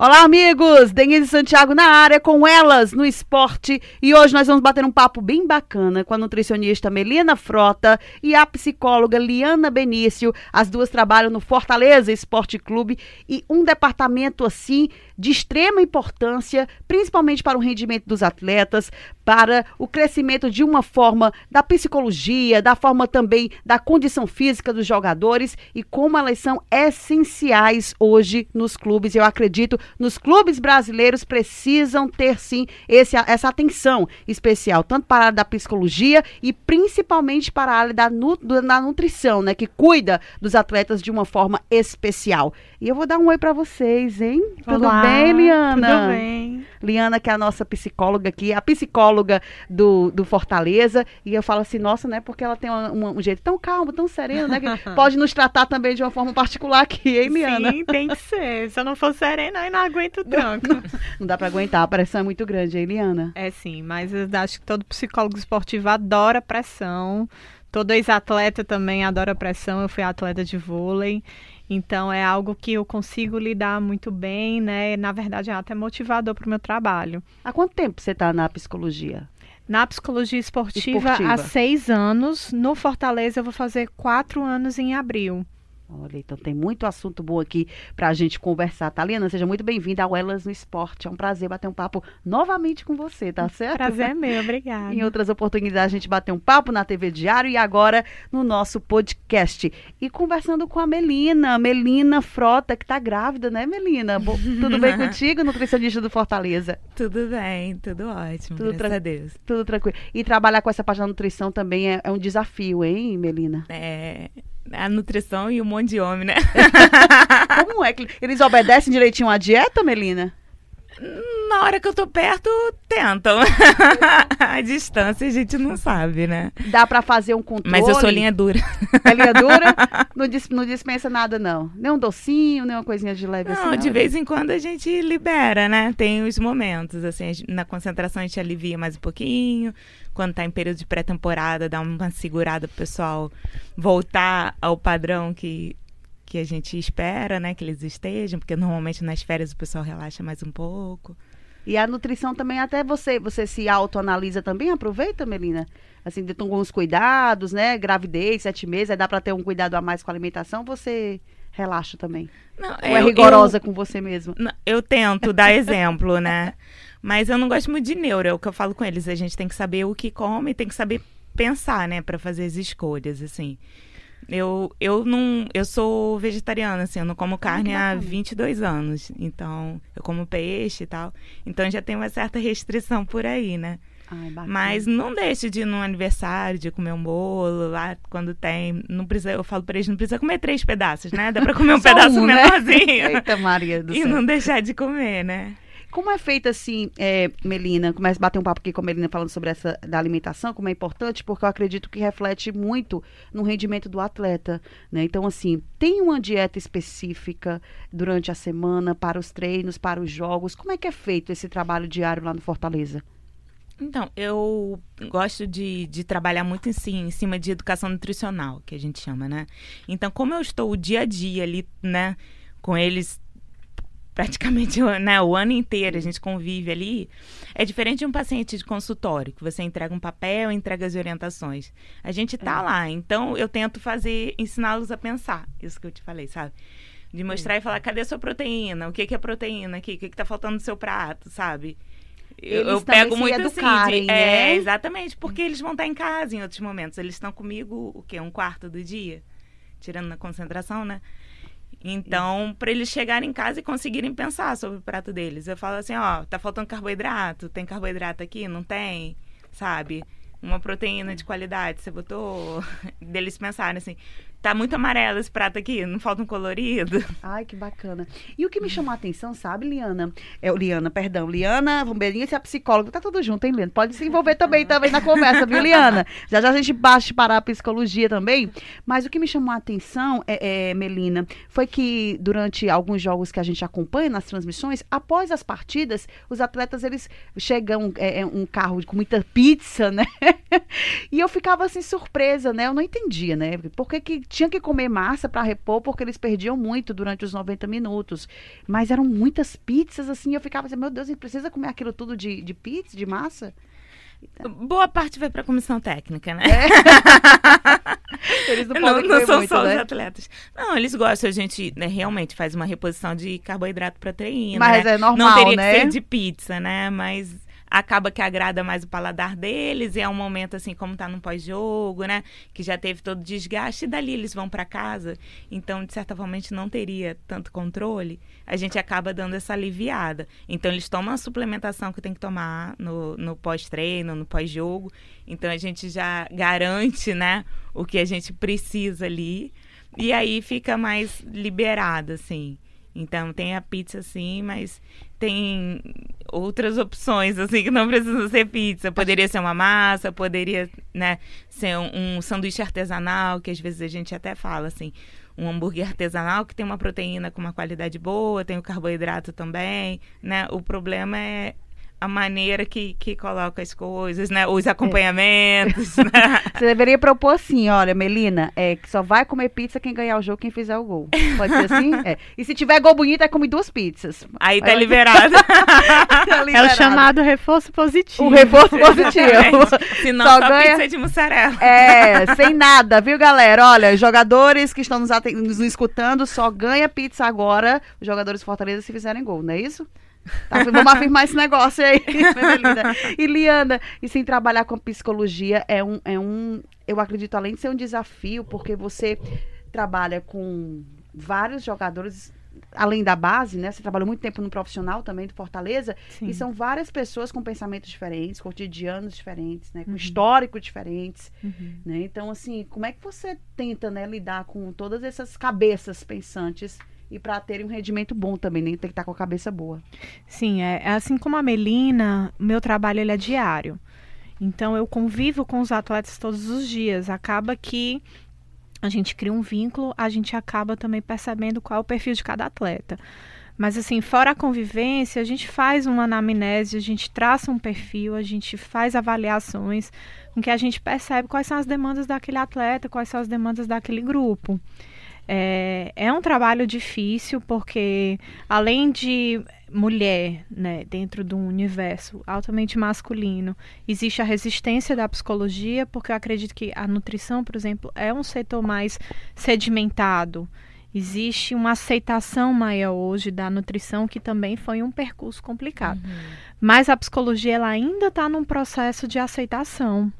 Olá, amigos! Denise Santiago na área com elas no esporte. E hoje nós vamos bater um papo bem bacana com a nutricionista Melina Frota e a psicóloga Liana Benício. As duas trabalham no Fortaleza Esporte Clube e um departamento assim de extrema importância, principalmente para o rendimento dos atletas, para o crescimento de uma forma da psicologia, da forma também da condição física dos jogadores e como elas são essenciais hoje nos clubes. Eu acredito nos clubes brasileiros precisam ter sim esse, essa atenção especial, tanto para a área da psicologia e principalmente para a área da, nu, da nutrição, né, que cuida dos atletas de uma forma especial. E eu vou dar um oi para vocês, hein? Olá, tudo bem, Liana? Tudo bem. Liana, que é a nossa psicóloga aqui, a psicóloga do, do Fortaleza. E eu falo assim, nossa, né? Porque ela tem uma, uma, um jeito tão calmo, tão sereno, né? Que pode nos tratar também de uma forma particular aqui, hein, Liana? Sim, tem que ser. Se eu não for serena, aí não aguento o tranco. não dá para aguentar, a pressão é muito grande, hein, Liana? É sim, mas eu acho que todo psicólogo esportivo adora pressão. Todo ex-atleta também adora pressão. Eu fui atleta de vôlei. Então é algo que eu consigo lidar muito bem, né? Na verdade é até motivador para o meu trabalho. Há quanto tempo você está na psicologia? Na psicologia esportiva, esportiva, há seis anos. No Fortaleza eu vou fazer quatro anos em abril. Olha, então tem muito assunto bom aqui para a gente conversar. Taliana, seja muito bem-vinda ao Elas no Esporte. É um prazer bater um papo novamente com você, tá certo? Prazer é meu, obrigada. em outras oportunidades a gente bater um papo na TV Diário e agora no nosso podcast. E conversando com a Melina, Melina Frota, que tá grávida, né, Melina? Bo tudo bem contigo, nutricionista do Fortaleza? Tudo bem, tudo ótimo, tudo graças a Deus. Tudo tranquilo. E trabalhar com essa página da nutrição também é, é um desafio, hein, Melina? É, a nutrição e um monte de homem, né? Como é que eles obedecem direitinho à dieta, Melina? Na hora que eu tô perto, tentam. a distância a gente não sabe, né? Dá para fazer um controle. Mas eu sou linha dura. É linha dura? Não, dis, não dispensa nada, não. Nem um docinho, nem uma coisinha de leve não, assim. Não, de vez em quando a gente libera, né? Tem os momentos, assim, na concentração a gente alivia mais um pouquinho. Quando tá em período de pré-temporada, dá uma segurada pro pessoal voltar ao padrão que que a gente espera, né, que eles estejam, porque normalmente nas férias o pessoal relaxa mais um pouco. E a nutrição também, até você, você se autoanalisa também, aproveita, Melina? Assim, de alguns cuidados, né? Gravidez, sete meses, aí dá para ter um cuidado a mais com a alimentação, você relaxa também? Não, Ou é rigorosa eu, com você mesmo? Eu tento dar exemplo, né? Mas eu não gosto muito de neuro, é o que eu falo com eles. A gente tem que saber o que come, tem que saber pensar, né, para fazer as escolhas, assim. Eu, eu não. Eu sou vegetariana, assim, eu não como carne há 22 anos. Então, eu como peixe e tal. Então já tem uma certa restrição por aí, né? Ai, Mas não deixe de ir no aniversário, de comer um bolo lá quando tem. Não precisa, eu falo para eles, não precisa comer três pedaços, né? Dá para comer um pedaço um, menorzinho. Né? Eita, Maria do e céu. não deixar de comer, né? Como é feita assim, é, Melina? Começa a bater um papo aqui com a Melina falando sobre essa da alimentação, como é importante, porque eu acredito que reflete muito no rendimento do atleta, né? Então, assim, tem uma dieta específica durante a semana para os treinos, para os jogos. Como é que é feito esse trabalho diário lá no Fortaleza? Então, eu gosto de, de trabalhar muito em, si, em cima de educação nutricional, que a gente chama, né? Então, como eu estou o dia a dia ali, né, com eles praticamente né, o ano inteiro, a gente convive ali, é diferente de um paciente de consultório, que você entrega um papel, entrega as orientações. A gente tá é. lá, então eu tento fazer, ensiná-los a pensar, isso que eu te falei, sabe? De mostrar é. e falar, cadê a sua proteína? O que, que é proteína aqui? O que, que tá faltando no seu prato, sabe? Eu, eu pego muito assim, de, né? É, exatamente, porque eles vão estar em casa em outros momentos. Eles estão comigo, o quê? Um quarto do dia? Tirando na concentração, né? Então, para eles chegarem em casa e conseguirem pensar sobre o prato deles. Eu falo assim, ó, tá faltando carboidrato, tem carboidrato aqui? Não tem? Sabe? Uma proteína de qualidade, você botou? Deles pensarem assim, Tá muito amarelo esse prato aqui, não falta um colorido. Ai, que bacana. E o que me chamou a atenção, sabe, Liana? É, Liana, perdão, Liana Rombeirinha, você é psicóloga, tá tudo junto, hein, Liana? Pode se envolver também, também na conversa, viu, Liana? Já já a gente baixa para a psicologia também. Mas o que me chamou a atenção, é, é, Melina, foi que durante alguns jogos que a gente acompanha nas transmissões, após as partidas, os atletas, eles chegam é, é um carro com muita pizza, né? e eu ficava assim, surpresa, né? Eu não entendia, né? Por que que tinha que comer massa para repor porque eles perdiam muito durante os 90 minutos. Mas eram muitas pizzas, assim, eu ficava assim, meu Deus, a gente precisa comer aquilo tudo de, de pizza, de massa? Boa parte vai para a comissão técnica, né? É. eles não, não, não são muito, só né? os atletas. Não, eles gostam, a gente né, realmente faz uma reposição de carboidrato proteína. Mas né? é normal, Não teria né? que ser de pizza, né? Mas acaba que agrada mais o paladar deles e é um momento assim como tá no pós-jogo, né, que já teve todo o desgaste e dali eles vão para casa. Então, de certa forma, a gente não teria tanto controle. A gente acaba dando essa aliviada. Então, eles tomam a suplementação que tem que tomar no, no pós-treino, no pós-jogo. Então, a gente já garante, né, o que a gente precisa ali. E aí fica mais liberado, assim. Então tem a pizza sim, mas tem outras opções assim que não precisam ser pizza. Poderia ser uma massa, poderia, né, ser um, um sanduíche artesanal, que às vezes a gente até fala assim, um hambúrguer artesanal que tem uma proteína com uma qualidade boa, tem o carboidrato também, né? O problema é a maneira que, que coloca as coisas, né? Os acompanhamentos, né? Você deveria propor assim, olha, Melina, é que só vai comer pizza quem ganhar o jogo, quem fizer o gol. Pode ser assim? É. E se tiver gol bonito, aí come duas pizzas. Aí tá liberado. Tá É o liberado. chamado reforço positivo. o reforço positivo. Se não, Só só, ganha- pizza de mussarela. É, sem nada, viu, galera? Olha, jogadores que estão nos, nos escutando, só ganha pizza agora os jogadores do Fortaleza se fizerem gol, não é isso? Tá, vamos afirmar esse negócio aí, Melina. E Liana, e sem trabalhar com psicologia é um, é um, eu acredito, além de ser um desafio, porque você trabalha com vários jogadores, além da base, né? Você trabalhou muito tempo no profissional também do Fortaleza, Sim. e são várias pessoas com pensamentos diferentes, cotidianos diferentes, né? Com Uhum. histórico diferentes. Uhum. Né? Então, assim, como é que você tenta né, lidar com todas essas cabeças pensantes e para terem um rendimento bom também, nem tem que estar com a cabeça boa. Sim, é é assim como a Melina, meu trabalho ele é diário. Então eu convivo com os atletas todos os dias. Acaba que a gente cria um vínculo, a gente acaba também percebendo qual é o perfil de cada atleta. Mas assim, fora a convivência, a gente faz uma anamnese, a gente traça um perfil, a gente faz avaliações, com que a gente percebe quais são as demandas daquele atleta, quais são as demandas daquele grupo. É, é um trabalho difícil porque além de mulher, né, dentro de um universo altamente masculino, existe a resistência da psicologia, porque eu acredito que a nutrição, por exemplo, é um setor mais sedimentado. Existe uma aceitação maior hoje da nutrição, que também foi um percurso complicado. Mas a psicologia ela ainda está num processo de aceitação.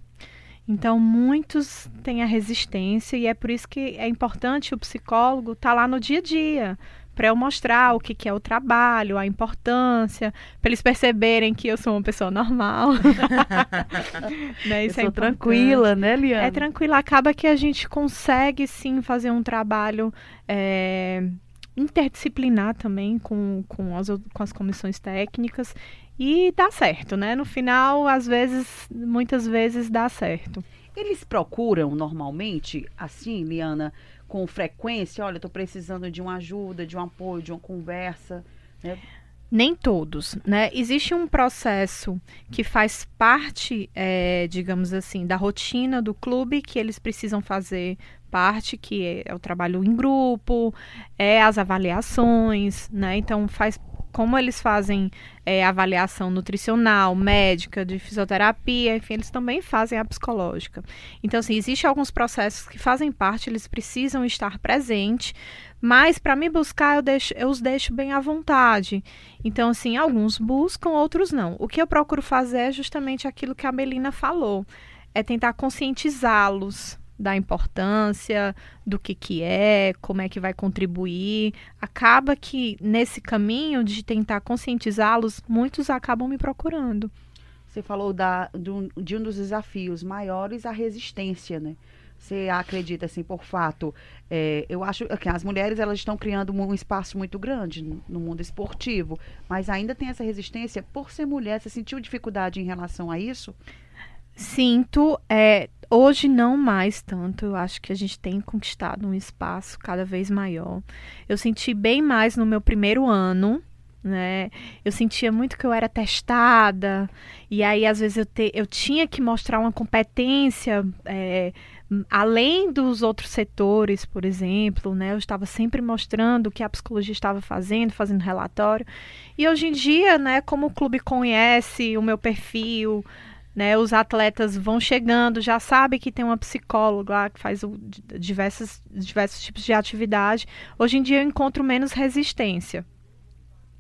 Então, muitos têm a resistência e é por isso que é importante o psicólogo estar lá no dia a dia, para eu mostrar o que, que é o trabalho, a importância, para eles perceberem que eu sou uma pessoa normal. né? Eu Isso é sou importante. tranquila, né, Liana? É tranquilo, acaba que a gente consegue sim fazer um trabalho é, interdisciplinar também com, com, as, com as comissões técnicas e dá certo, né? No final, às vezes, muitas vezes dá certo. Eles procuram normalmente, assim, Liana, com frequência, olha, tô precisando de uma ajuda, de um apoio, de uma conversa. Nem todos, né? Existe um processo que faz parte, é, digamos assim, da rotina do clube que eles precisam fazer parte, que é, é o trabalho em grupo, é as avaliações, né? Então faz como eles fazem é, avaliação nutricional, médica, de fisioterapia, enfim, eles também fazem a psicológica. Então, assim, existem alguns processos que fazem parte, eles precisam estar presentes, mas para me buscar, eu, deixo, eu os deixo bem à vontade. Então, assim, alguns buscam, outros não. O que eu procuro fazer é justamente aquilo que a Melina falou, é tentar conscientizá-los da importância, do que que é, como é que vai contribuir. Acaba que nesse caminho de tentar conscientizá-los, muitos acabam me procurando. Você falou da, de, um, de um dos desafios maiores, a resistência, né? Você acredita, assim, por fato? É, eu acho que as mulheres elas estão criando um espaço muito grande no, no mundo esportivo, mas ainda tem essa resistência por ser mulher. Você sentiu dificuldade em relação a isso? Sinto, é, hoje não mais tanto. Eu acho que a gente tem conquistado um espaço cada vez maior. Eu senti bem mais no meu primeiro ano, né? Eu sentia muito que eu era testada, e aí às vezes eu, te, eu tinha que mostrar uma competência é, além dos outros setores, por exemplo, né? Eu estava sempre mostrando o que a psicologia estava fazendo, fazendo relatório. E hoje em dia, né, como o clube conhece o meu perfil, né, os atletas vão chegando, já sabe que tem uma psicóloga lá que faz o, diversos, diversos tipos de atividade. Hoje em dia eu encontro menos resistência.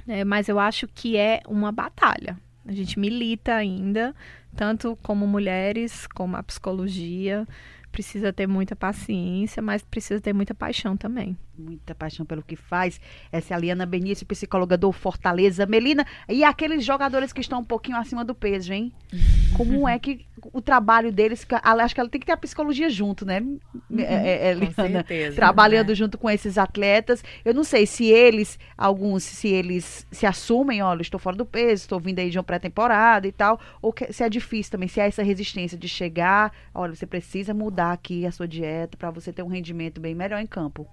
Né, mas eu acho que é uma batalha. A gente milita ainda, tanto como mulheres, como a psicologia precisa ter muita paciência, mas precisa ter muita paixão também. Muita paixão pelo que faz. Essa é a Liana Benício, psicóloga do Fortaleza. Melina, e aqueles jogadores que estão um pouquinho acima do peso, hein? Como é que o trabalho deles, acho que ela tem que ter a psicologia junto, né? Uhum, é, é, Liana, certeza, trabalhando né? junto com esses atletas. Eu não sei se eles, alguns, se eles se assumem, olha, estou fora do peso, estou vindo aí de uma pré-temporada e tal, ou que, se é difícil também, se há essa resistência de chegar, olha, você precisa mudar aqui a sua dieta para você ter um rendimento bem melhor em campo.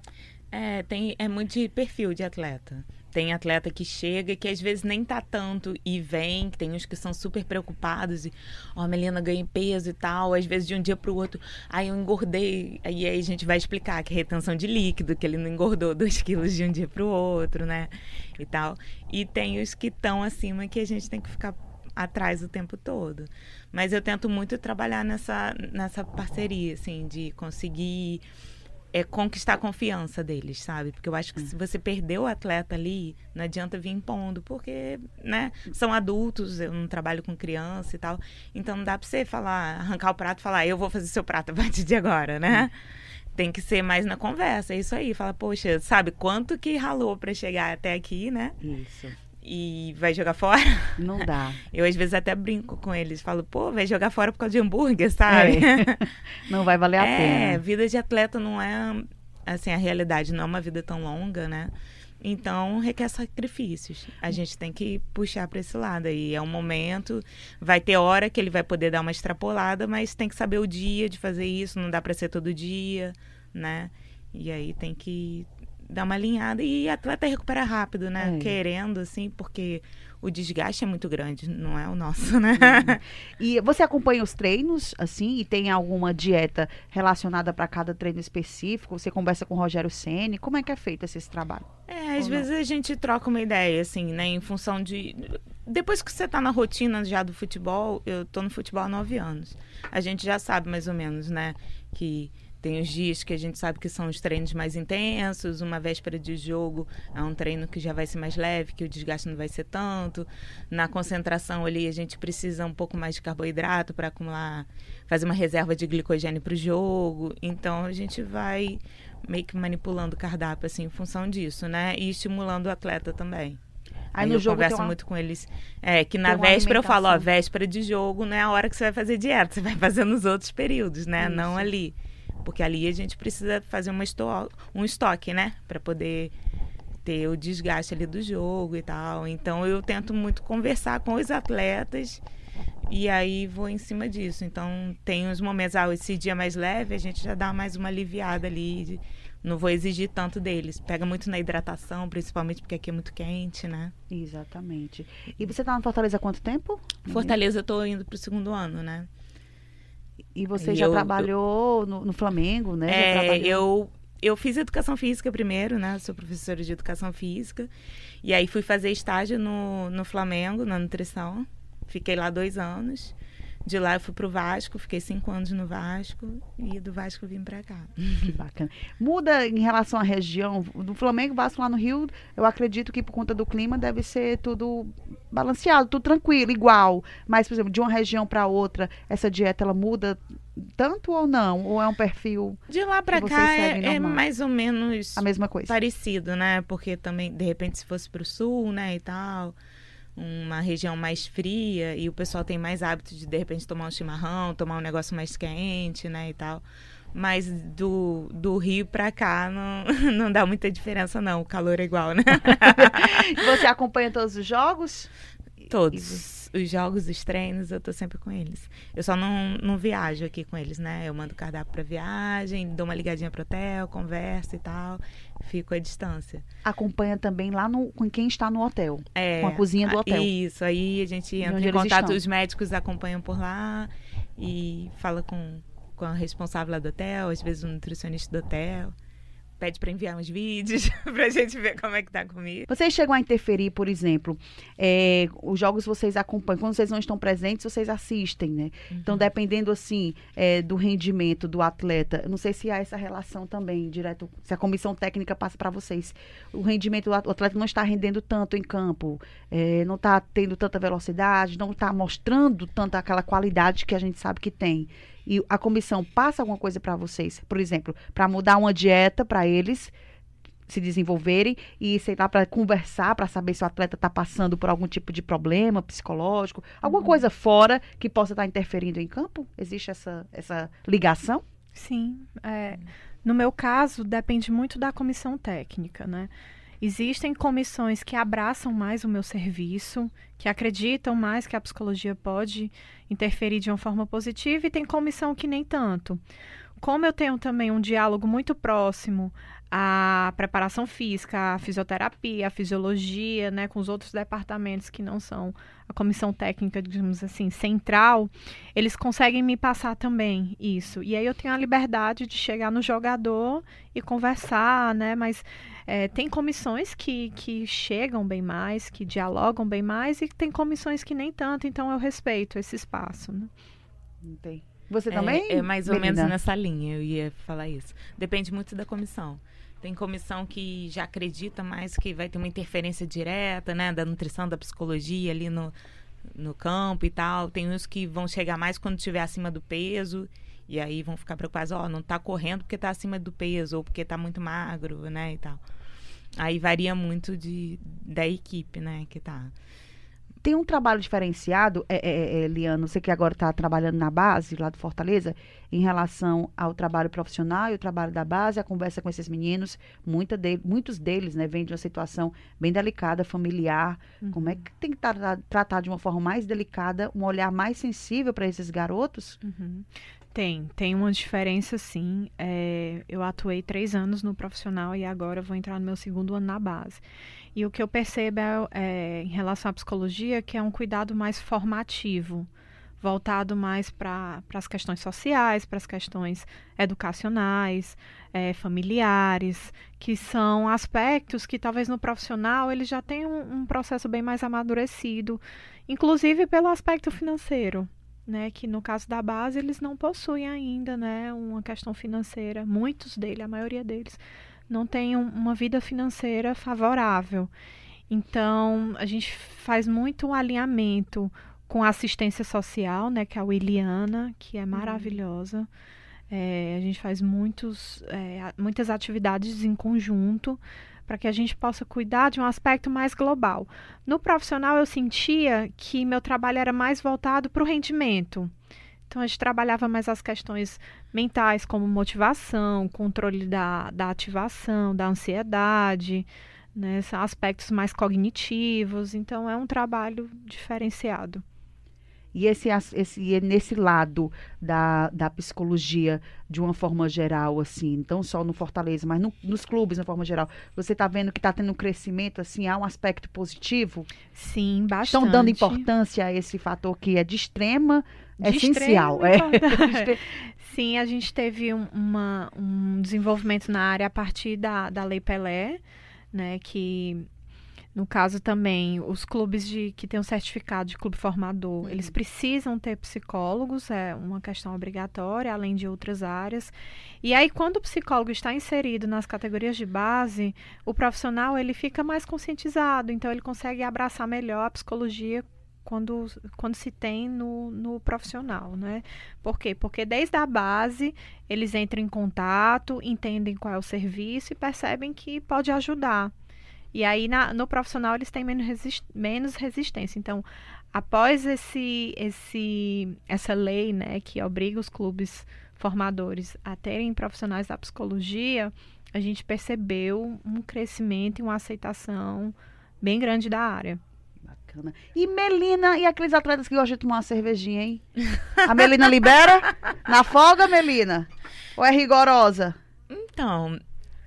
É, tem, é muito de perfil de atleta. Tem atleta que chega que às vezes nem tá tanto e vem, tem uns que são super preocupados e, ó, oh, Melina ganha peso e tal, às vezes de um dia pro outro, aí eu engordei, aí a gente vai explicar que é retenção de líquido, que ele não engordou 2 quilos de um dia pro outro, né, e tal. E tem os que estão acima que a gente tem que ficar atrás o tempo todo. Mas eu tento muito trabalhar nessa, nessa parceria, assim, de conseguir é conquistar a confiança deles, sabe? Porque eu acho que se você perdeu o atleta ali, não adianta vir impondo, porque, né, são adultos, eu não trabalho com criança e tal. Então não dá pra você falar, arrancar o prato e falar, eu vou fazer seu prato a partir de agora, né? Tem que ser mais na conversa, é isso aí. Fala, poxa, sabe quanto que ralou para chegar até aqui, né? Isso e vai jogar fora. Não dá. Eu às vezes até brinco com eles, falo, pô, vai jogar fora por causa de hambúrguer, sabe? É. Não vai valer a é, pena. É, vida de atleta não é assim, a realidade não é uma vida tão longa, né? Então requer sacrifícios. A gente tem que puxar para esse lado aí. É um momento, vai ter hora que ele vai poder dar uma extrapolada, mas tem que saber o dia de fazer isso, não dá para ser todo dia, né? E aí tem que dar uma alinhada e atleta recupera rápido, né? É. Querendo, assim, porque o desgaste é muito grande, não é o nosso, né? Uhum. E você acompanha os treinos, assim, e tem alguma dieta relacionada para cada treino específico? Você conversa com o Rogério Ceni Como é que é feito esse trabalho? É, às Ou vezes não? a gente troca uma ideia, assim, né? Em função de. Depois que você tá na rotina já do futebol, eu tô no futebol há nove anos. A gente já sabe mais ou menos, né? Que tem os dias que a gente sabe que são os treinos mais intensos, uma véspera de jogo é um treino que já vai ser mais leve, que o desgaste não vai ser tanto. Na concentração ali a gente precisa um pouco mais de carboidrato para acumular, fazer uma reserva de glicogênio para o jogo. Então a gente vai meio que manipulando o cardápio assim em função disso, né? E estimulando o atleta também. Aí, eu converso uma... muito com eles. É, que na véspera eu falo, ó, véspera de jogo não é a hora que você vai fazer dieta, você vai fazer nos outros períodos, né? Isso. Não ali. Porque ali a gente precisa fazer uma esto um estoque, né? Para poder ter o desgaste ali do jogo e tal. Então eu tento muito conversar com os atletas e aí vou em cima disso. Então tem uns momentos, ah, esse dia mais leve, a gente já dá mais uma aliviada ali. Não vou exigir tanto deles. Pega muito na hidratação, principalmente porque aqui é muito quente, né? Exatamente. E você tá na Fortaleza há quanto tempo? Fortaleza eu tô indo pro segundo ano, né? E você e já eu, trabalhou eu, no, no, Flamengo, né? É, eu, eu fiz educação física primeiro, né? Sou professora de educação física. E aí fui fazer estágio no, no Flamengo, na nutrição. Fiquei lá dois anos. De lá eu fui pro Vasco, fiquei cinco anos no Vasco e do Vasco vim para cá. Que bacana. Muda em relação à região do Flamengo, Vasco lá no Rio, eu acredito que por conta do clima deve ser tudo balanceado, tudo tranquilo, igual. Mas, por exemplo, de uma região para outra, essa dieta ela muda tanto ou não? Ou é um perfil De lá para cá é, é, mais ou menos a mesma coisa. Parecido, né? Porque também de repente se fosse pro sul, né, e tal, uma região mais fria e o pessoal tem mais hábito de de repente tomar um chimarrão, tomar um negócio mais quente, né, e tal. Mas do, do Rio pra cá não, não dá muita diferença, não. O calor é igual, né? Você acompanha todos os jogos? Todos. Os jogos, os treinos, eu tô sempre com eles. Eu só não, não viajo aqui com eles, né? Eu mando cardápio pra viagem, dou uma ligadinha pro hotel, converso e tal. Fico à distância. Acompanha também lá no, com quem está no hotel. É, com a cozinha do hotel. Isso, aí a gente entra em contato, estão. os médicos acompanham por lá e fala com, com a responsável lá do hotel, às vezes o nutricionista do hotel. Pede pra enviar uns vídeos pra gente ver como é que tá comigo. Vocês chegam a interferir, por exemplo, é, os jogos vocês acompanham, quando vocês não estão presentes, vocês assistem, né? Então, dependendo, assim, é, do rendimento do atleta, não sei se há essa relação também, direto, se a comissão técnica passa para vocês. O rendimento do atleta não está rendendo tanto em campo, é, não está tendo tanta velocidade, não está mostrando tanta aquela qualidade que a gente sabe que tem. E a comissão passa alguma coisa para vocês, por exemplo, para mudar uma dieta para eles, se desenvolverem e, sei lá, para conversar, para saber se o atleta está passando por algum tipo de problema psicológico, alguma coisa fora que possa estar interferindo em campo? Existe essa, essa ligação? Sim. é, no meu caso, depende muito da comissão técnica, né? Existem comissões que abraçam mais o meu serviço, que acreditam mais que a psicologia pode interferir de uma forma positiva, e tem comissão que nem tanto. Como eu tenho também um diálogo muito próximo à preparação física, à fisioterapia, à fisiologia, né, com os outros departamentos que não são a comissão técnica, digamos assim, central, eles conseguem me passar também isso. E aí eu tenho a liberdade de chegar no jogador e conversar, né? Mas é, tem comissões que, que chegam bem mais, que dialogam bem mais, e tem comissões que nem tanto, então eu respeito esse espaço. Né? Entendi. Você também? É, é mais ou menos nessa linha, eu ia falar isso. Depende muito da comissão. Tem comissão que já acredita mais que vai ter uma interferência direta, né, da nutrição, da psicologia ali no, no campo e tal. Tem uns que vão chegar mais quando estiver acima do peso e aí vão ficar preocupados, ó, não tá correndo porque tá acima do peso ou porque tá muito magro, né, e tal. Aí varia muito de, da equipe, né, que tá. Tem um trabalho diferenciado, é, é, é, Liano, você que agora está trabalhando na base, lá do Fortaleza, em relação ao trabalho profissional e o trabalho da base, a conversa com esses meninos, muita de- muitos deles né, vêm de uma situação bem delicada, familiar. Como é que tem que tra- tratar de uma forma mais delicada, um olhar mais sensível para esses garotos? Uhum. Tem, tem uma diferença sim. É, eu atuei três anos no profissional e agora vou entrar no meu segundo ano na base. E o que eu percebo é, é, em relação à psicologia que é um cuidado mais formativo, voltado mais para as questões sociais, para as questões educacionais, é, familiares, que são aspectos que talvez no profissional ele já tem um, um processo bem mais amadurecido, inclusive pelo aspecto financeiro né, que no caso da base eles não possuem ainda, né, uma questão financeira. Muitos deles, a maioria deles, não tem um- uma vida financeira favorável. Então, a gente faz muito um alinhamento com a assistência social, né, que é a Williana, que é maravilhosa. É, a gente faz muitos, é, muitas atividades em conjunto para que a gente possa cuidar de um aspecto mais global. No profissional, eu sentia que meu trabalho era mais voltado para o rendimento. Então, a gente trabalhava mais as questões mentais, como motivação, controle da, da ativação, da ansiedade, né? Aspectos mais cognitivos. Então, é um trabalho diferenciado. E esse, esse e nesse lado da, da psicologia, de uma forma geral, assim, não só no Fortaleza, mas no- nos clubes, de uma forma geral, você está vendo que está tendo um crescimento, assim, há um aspecto positivo? Sim, bastante. Estão dando importância a esse fator que é de extrema, De essencial. É. Sim, a gente teve um, uma- um desenvolvimento na área a partir da, da Lei Pelé, né, que no caso também os clubes de que têm o certificado de clube formador, eles precisam ter psicólogos, é uma questão obrigatória, além de outras áreas. E aí quando o psicólogo está inserido nas categorias de base, o profissional ele fica mais conscientizado, então ele consegue abraçar melhor a psicologia quando, quando se tem no, no profissional, né? Por quê? Porque desde a base eles entram em contato, entendem qual é o serviço e percebem que pode ajudar. E aí na- no profissional eles têm menos, resis- menos resistência. Então após esse, esse, essa lei, né, que obriga os clubes formadores a terem profissionais da psicologia, a gente percebeu um crescimento e uma aceitação bem grande da área. Bacana. E Melina, e aqueles atletas que gostam de tomar uma cervejinha, hein? A Melina libera? Na folga, Melina? Ou é rigorosa? Então,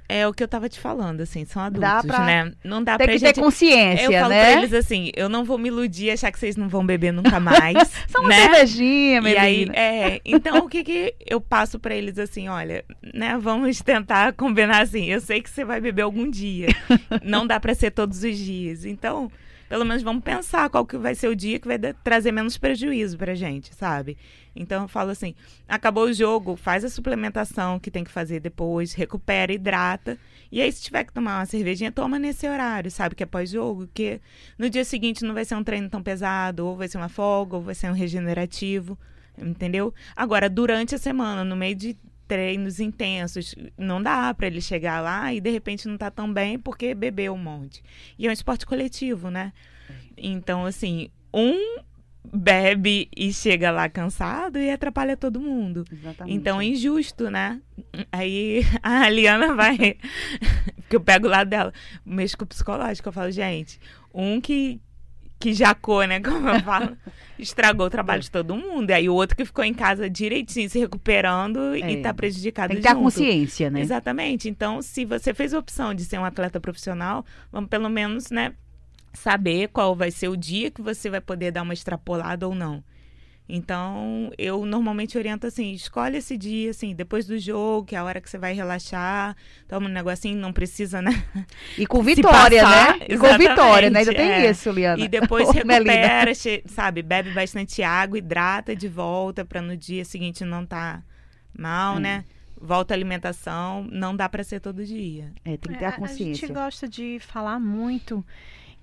é o que eu tava te falando, assim, são adultos, pra- né? Não dá Tem pra que gente... ter consciência, eu falo né? pra eles assim, eu não vou me iludir e achar que vocês não vão beber nunca mais, Só uma né? cervejinha, E Melina. aí, é, então o que que eu passo pra eles assim, olha, né, vamos tentar combinar assim, eu sei que você vai beber algum dia, não dá pra ser todos os dias, então, pelo menos vamos pensar qual que vai ser o dia que vai trazer menos prejuízo pra gente, sabe? Então eu falo assim, acabou o jogo, faz a suplementação que tem que fazer depois, recupera, hidrata, e aí se tiver que tomar uma cervejinha, toma nesse horário, sabe, que é pós-jogo, que no dia seguinte não vai ser um treino tão pesado, ou vai ser uma folga, ou vai ser um regenerativo, entendeu? Agora, durante a semana, no meio de treinos intensos, não dá pra ele chegar lá e de repente não tá tão bem porque bebeu um monte. E é um esporte coletivo, né? Então, assim, um bebe e chega lá cansado e atrapalha todo mundo. Exatamente. Então é injusto, né? Aí a Liana vai. que eu pego o lado dela, mexo com o psicológico. Eu falo, gente, um que, que jacou, né? Como eu falo, estragou o trabalho de todo mundo. E aí o outro que ficou em casa direitinho, se recuperando É. e tá prejudicado Tem que junto. consciência, né? Exatamente. Então, se você fez a opção de ser um atleta profissional, vamos pelo menos, né, saber qual vai ser o dia que você vai poder dar uma extrapolada ou não. Então, eu normalmente oriento assim, escolhe esse dia, assim, depois do jogo, que é a hora que você vai relaxar, toma um negocinho, não precisa, né? E com vitória, passar, né? E com vitória, né? Ainda tem é. isso, Liana. E depois recupera, che- sabe, bebe bastante água, hidrata de volta para no dia seguinte não tá mal, Hum. né? Volta a alimentação, não dá para ser todo dia. É, tem que ter É, a gente consciência. gosta de falar muito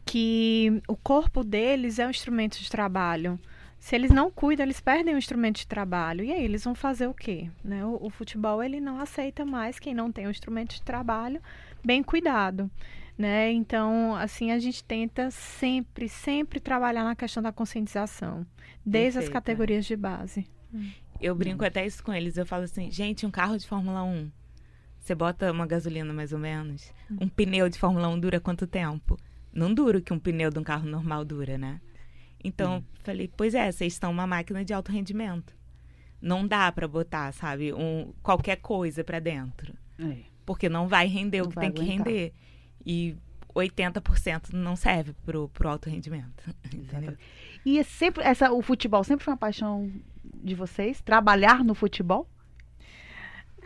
que o corpo deles é um instrumento de trabalho. Se eles não cuidam, eles perdem o instrumento de trabalho. E aí, eles vão fazer o quê? Né? O, o futebol, ele não aceita mais quem não tem o instrumento de trabalho bem cuidado. Né? Então, assim, a gente tenta sempre, sempre trabalhar na questão da conscientização. Desde as Perfeito, é. categorias de base. Eu brinco até isso com eles. Eu falo assim, gente, um carro de Fórmula 1, você bota uma gasolina mais ou menos. Um pneu de Fórmula 1 dura quanto tempo? Não dura o que um pneu de um carro normal dura, né? Então, falei, pois é, vocês estão uma máquina de alto rendimento. Não dá pra botar, sabe, um, qualquer coisa pra dentro. É. Porque não vai render Não o que tem que aguentar. render. E 80% não serve pro, pro alto rendimento. Entendeu? E é sempre, essa, o futebol sempre foi uma paixão de vocês? Trabalhar no futebol?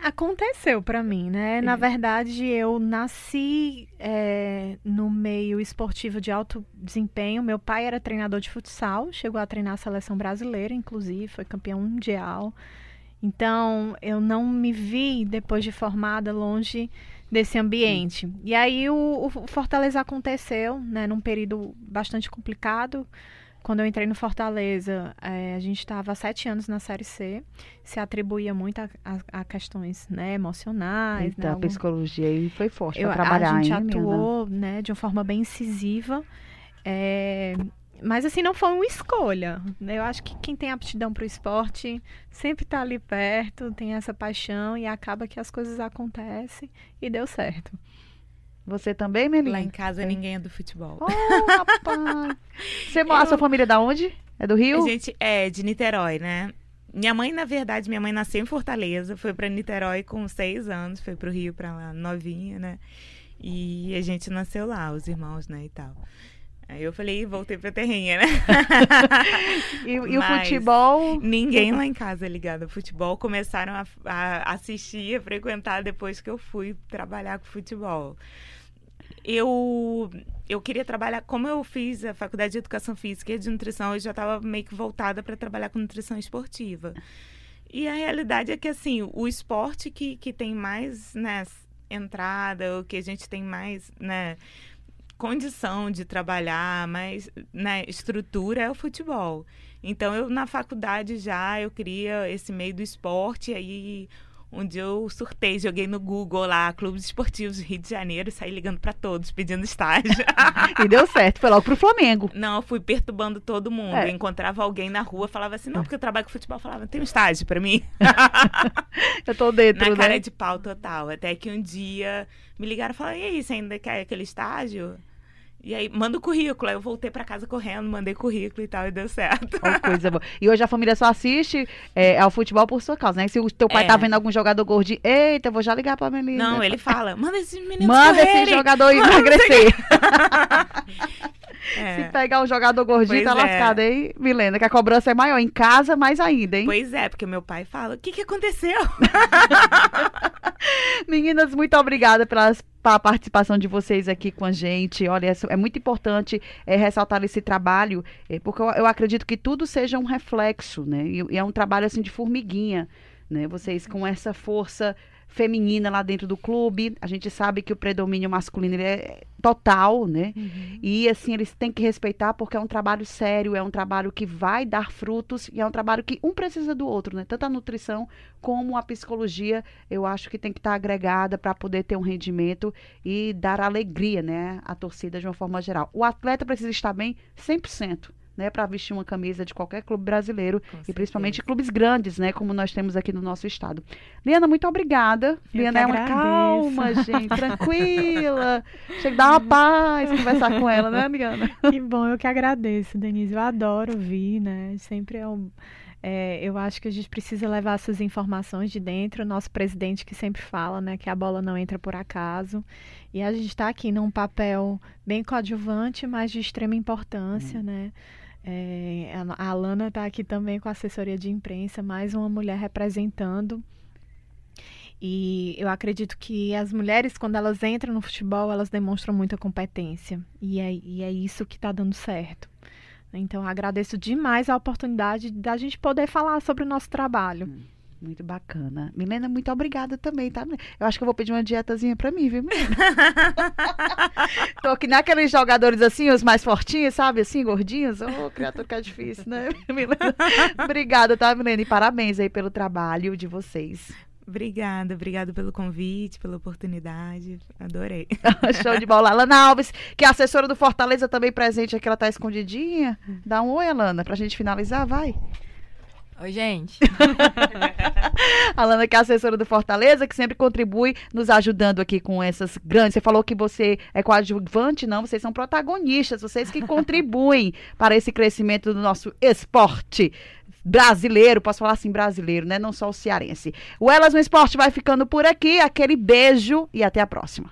Aconteceu pra mim, né? Na verdade, eu nasci é, no meio esportivo de alto desempenho. Meu pai era treinador de futsal, chegou a treinar a seleção brasileira, inclusive, foi campeão mundial. Então, eu não me vi, depois de formada, longe desse ambiente. E aí, o, o Fortaleza aconteceu, né, num período bastante complicado. Quando eu entrei no Fortaleza, eh, a gente estava há sete anos na Série C, se atribuía muito a, a- a questões né, emocionais. Eita, né, a algum- psicologia aí foi forte eu- para trabalhar, a gente hein, atuou né, de uma forma bem incisiva. é, mas assim, não foi uma escolha. né? Eu acho que quem tem aptidão para o esporte sempre está ali perto, tem essa paixão e acaba que as coisas acontecem e deu certo. Você também, Melina? Lá em casa ninguém é do futebol. Oh, rapaz! Você, A sua família é da onde? É do Rio? A gente é de Niterói, né? Minha mãe, na verdade, minha mãe nasceu em Fortaleza, foi pra Niterói com seis anos, foi pro Rio pra lá, novinha, né? E a gente nasceu lá, os irmãos, né, e tal. Aí eu falei, "Ih, voltei pra terrinha, né? E, e o futebol? Ninguém lá em casa é ligado ao futebol. Começaram a, a assistir, a frequentar depois que eu fui trabalhar com futebol. Eu, eu queria trabalhar, como eu fiz a faculdade de educação física e de nutrição, eu já estava meio que voltada para trabalhar com nutrição esportiva. E a realidade é que, assim, o esporte que, que tem mais né, entrada, o que a gente tem mais né, condição de trabalhar, mais né, estrutura é o futebol. Então, eu na faculdade já, eu queria esse meio do esporte, aí Um dia eu surtei, joguei no Google lá, Clubes Esportivos do Rio de Janeiro, saí ligando para todos, pedindo estágio. e deu certo, foi logo pro Flamengo. Não, eu fui perturbando todo mundo. É. Encontrava alguém na rua, falava assim, não, porque eu trabalho com futebol, eu falava, tem um estágio para mim? eu tô dentro, Na né? cara de pau total. Até que um dia me ligaram e falaram, e aí, você ainda quer aquele estágio? E aí, manda o currículo. Aí eu voltei para casa correndo, mandei currículo e tal, e deu certo. Oh, coisa boa. E hoje a família só assiste é, ao futebol por sua causa, né? Se o teu pai é. tá vendo algum jogador gordinho, eita, eu vou já ligar pra menina. Não, ele fala, manda esse menino Manda esse jogador emagrecer. É. Se pegar um jogador gordinho, pois tá é. lascado, hein, Milena? Que a cobrança é maior. Em casa, mais ainda, hein? Pois é, porque meu pai fala: o que, que aconteceu? Meninas, muito obrigada pelas a participação de vocês aqui com a gente. Olha, é, é muito importante é, ressaltar esse trabalho, é, porque eu, eu, acredito que tudo seja um reflexo, né? E, e, é um trabalho assim de formiguinha, né? Vocês com essa força feminina lá dentro do clube. A gente sabe que o predomínio masculino é total, né? Uhum. E assim, eles têm que respeitar porque é um trabalho sério, é um trabalho que vai dar frutos e é um trabalho que um precisa do outro, né? Tanto a nutrição como a psicologia, eu acho que tem que estar agregada para poder ter um rendimento e dar alegria, né, à torcida de uma forma geral. O atleta precisa estar bem 100% né, para vestir uma camisa de qualquer clube brasileiro Com e certeza. principalmente clubes grandes, né, como nós temos aqui no nosso estado. Liana, muito obrigada. Eu Liana é uma calma, gente, tranquila. Chega dar uma paz conversar com ela, né, Liana? Que bom, eu que agradeço, Denise. Eu adoro ouvir, né? Sempre é um é, eu acho que a gente precisa levar essas informações de dentro. O nosso presidente que sempre fala, né, que a bola não entra por acaso. E a gente está aqui num papel bem coadjuvante, mas de extrema importância, hum. né? É, a Alana está aqui também com assessoria de imprensa, mais uma mulher representando. E eu acredito que as mulheres, quando elas entram no futebol, elas demonstram muita competência. E é, e é isso que está dando certo. Então, agradeço demais a oportunidade da gente poder falar sobre o nosso trabalho. Hum. Muito bacana. Milena, muito obrigada também, tá? Eu acho que eu vou pedir uma dietazinha pra mim, viu, Milena? Tô aqui naqueles jogadores assim, os mais fortinhos, sabe? Assim, gordinhos. Ô, oh, criatura que é difícil, né, Milena? obrigada, tá, Milena? E parabéns aí pelo trabalho de vocês. Obrigada, obrigada pelo convite, pela oportunidade. Adorei. Show de bola. Alana Alves, que é assessora do Fortaleza também presente aqui, ela tá escondidinha. Dá um oi, Alana, pra gente finalizar, vai. Oi, gente. a Lana, que é assessora do Fortaleza, que sempre contribui nos ajudando aqui com essas grandes. Você falou que você é coadjuvante, não, vocês são protagonistas, vocês que contribuem para esse crescimento do nosso esporte brasileiro, posso falar assim brasileiro, né? Não só o cearense. O Elas no Esporte vai ficando por aqui. Aquele beijo e até a próxima.